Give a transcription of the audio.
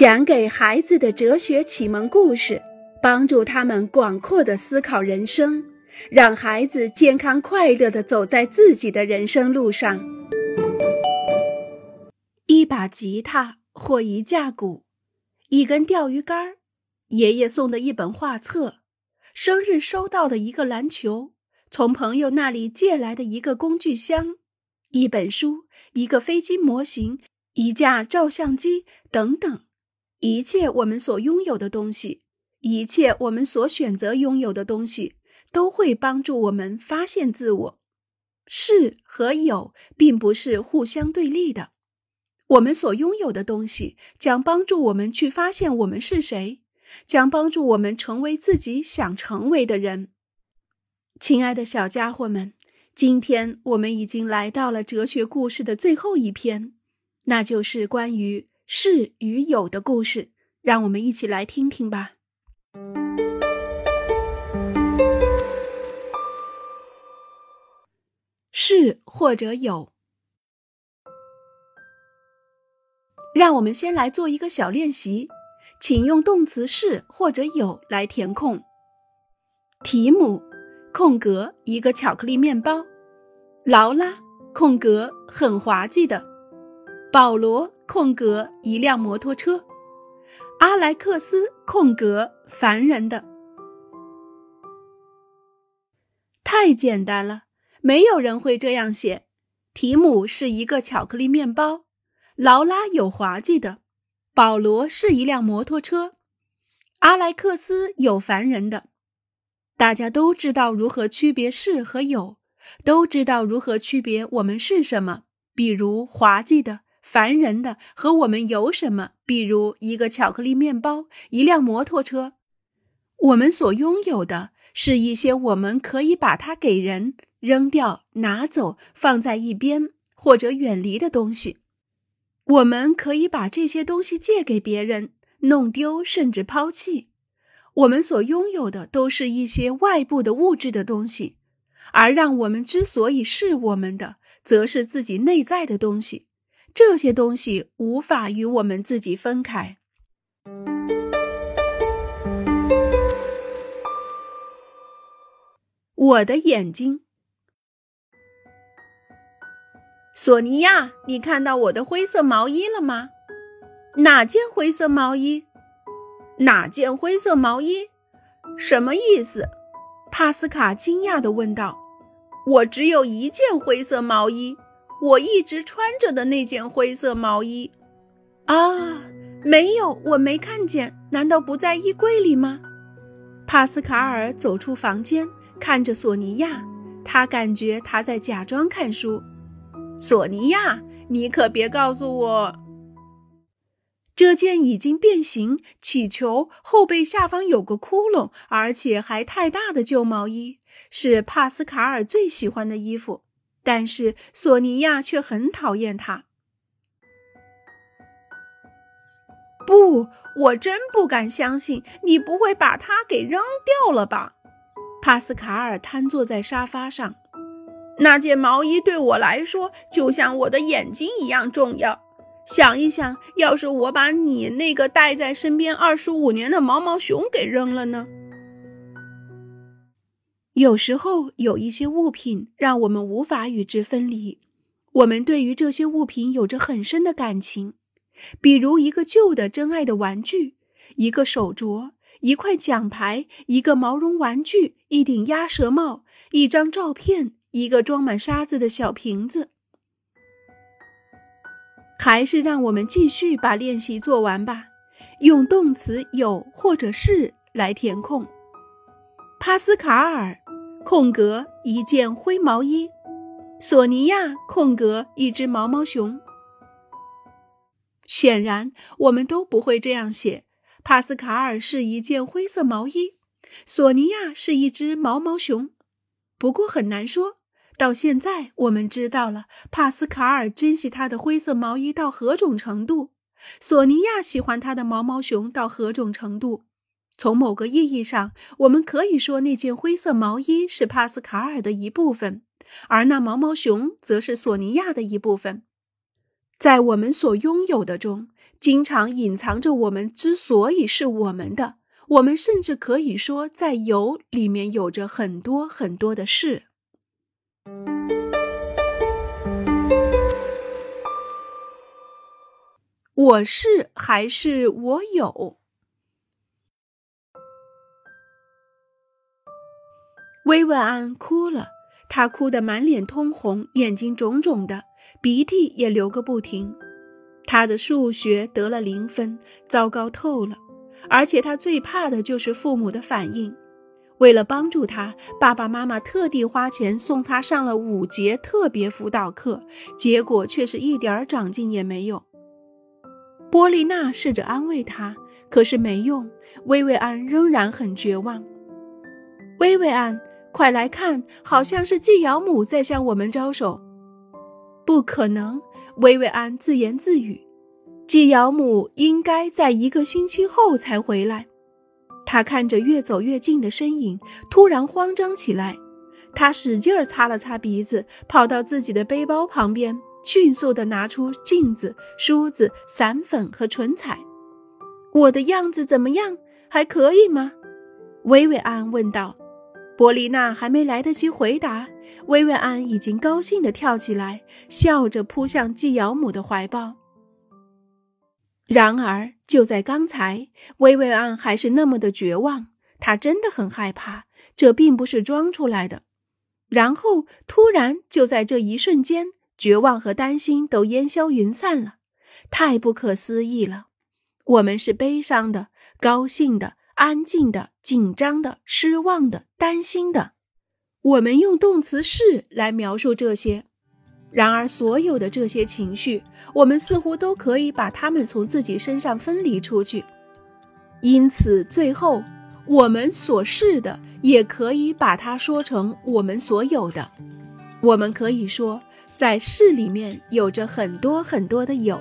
讲给孩子的哲学启蒙故事，帮助他们广阔的思考人生，让孩子健康快乐的走在自己的人生路上。一把吉他或一架鼓，一根钓鱼竿，爷爷送的一本画册，生日收到的一个篮球，从朋友那里借来的一个工具箱，一本书，一个飞机模型，一架照相机，等等。一切我们所拥有的东西，一切我们所选择拥有的东西，都会帮助我们发现自我。是和有并不是互相对立的。我们所拥有的东西将帮助我们去发现我们是谁，将帮助我们成为自己想成为的人。亲爱的小家伙们，今天我们已经来到了哲学故事的最后一篇，那就是关于。是与有的故事，让我们一起来听听吧。是或者有，让我们先来做一个小练习，请用动词是或者有来填空。提姆空格一个巧克力面包，劳拉空格很滑稽的。保罗空格一辆摩托车，阿莱克斯空格烦人的，太简单了，没有人会这样写。提姆是一个巧克力面包，劳拉有滑稽的，保罗是一辆摩托车，阿莱克斯有烦人的。大家都知道如何区别是和有，都知道如何区别我们是什么，比如滑稽的。烦人的和我们有什么？比如一个巧克力面包，一辆摩托车。我们所拥有的是一些我们可以把它给人扔掉、拿走、放在一边或者远离的东西。我们可以把这些东西借给别人，弄丢甚至抛弃。我们所拥有的都是一些外部的物质的东西，而让我们之所以是我们的，则是自己内在的东西。这些东西无法与我们自己分开。我的眼睛，索尼娅，你看到我的灰色毛衣了吗？哪件灰色毛衣？哪件灰色毛衣？什么意思？帕斯卡惊讶的问道。我只有一件灰色毛衣。我一直穿着的那件灰色毛衣，啊，没有，我没看见。难道不在衣柜里吗？帕斯卡尔走出房间，看着索尼娅，他感觉他在假装看书。索尼娅，你可别告诉我，这件已经变形、起球、后背下方有个窟窿，而且还太大的旧毛衣，是帕斯卡尔最喜欢的衣服。但是索尼娅却很讨厌他。不，我真不敢相信你不会把它给扔掉了吧？帕斯卡尔瘫坐在沙发上。那件毛衣对我来说就像我的眼睛一样重要。想一想，要是我把你那个带在身边二十五年的毛毛熊给扔了呢？有时候有一些物品让我们无法与之分离，我们对于这些物品有着很深的感情，比如一个旧的真爱的玩具，一个手镯，一块奖牌，一个毛绒玩具，一顶鸭舌帽，一张照片，一个装满沙子的小瓶子。还是让我们继续把练习做完吧，用动词有或者是来填空。帕斯卡尔。空格一件灰毛衣，索尼娅空格一只毛毛熊。显然，我们都不会这样写。帕斯卡尔是一件灰色毛衣，索尼娅是一只毛毛熊。不过很难说。到现在，我们知道了帕斯卡尔珍惜他的灰色毛衣到何种程度，索尼娅喜欢他的毛毛熊到何种程度。从某个意义上，我们可以说那件灰色毛衣是帕斯卡尔的一部分，而那毛毛熊则是索尼娅的一部分。在我们所拥有的中，经常隐藏着我们之所以是我们的。我们甚至可以说，在有里面有着很多很多的事。我是还是我有？薇薇安哭了，她哭得满脸通红，眼睛肿肿的，鼻涕也流个不停。她的数学得了零分，糟糕透了。而且他最怕的就是父母的反应。为了帮助他，爸爸妈妈特地花钱送他上了五节特别辅导课，结果却是一点长进也没有。波丽娜试着安慰他，可是没用。薇薇安仍然很绝望。薇薇安，快来看，好像是季瑶母在向我们招手。不可能，薇薇安自言自语。季瑶母应该在一个星期后才回来。他看着越走越近的身影，突然慌张起来。他使劲儿擦了擦鼻子，跑到自己的背包旁边，迅速地拿出镜子、梳子、散粉和唇彩。我的样子怎么样？还可以吗？薇薇安问道。波丽娜还没来得及回答，薇薇安已经高兴地跳起来，笑着扑向季瑶母的怀抱。然而，就在刚才，薇薇安还是那么的绝望。她真的很害怕，这并不是装出来的。然后，突然，就在这一瞬间，绝望和担心都烟消云散了。太不可思议了！我们是悲伤的、高兴的、安静的、紧张的、失望的、担心的。我们用动词是来描述这些。然而，所有的这些情绪，我们似乎都可以把它们从自己身上分离出去。因此，最后我们所是的，也可以把它说成我们所有的。我们可以说，在是里面有着很多很多的有。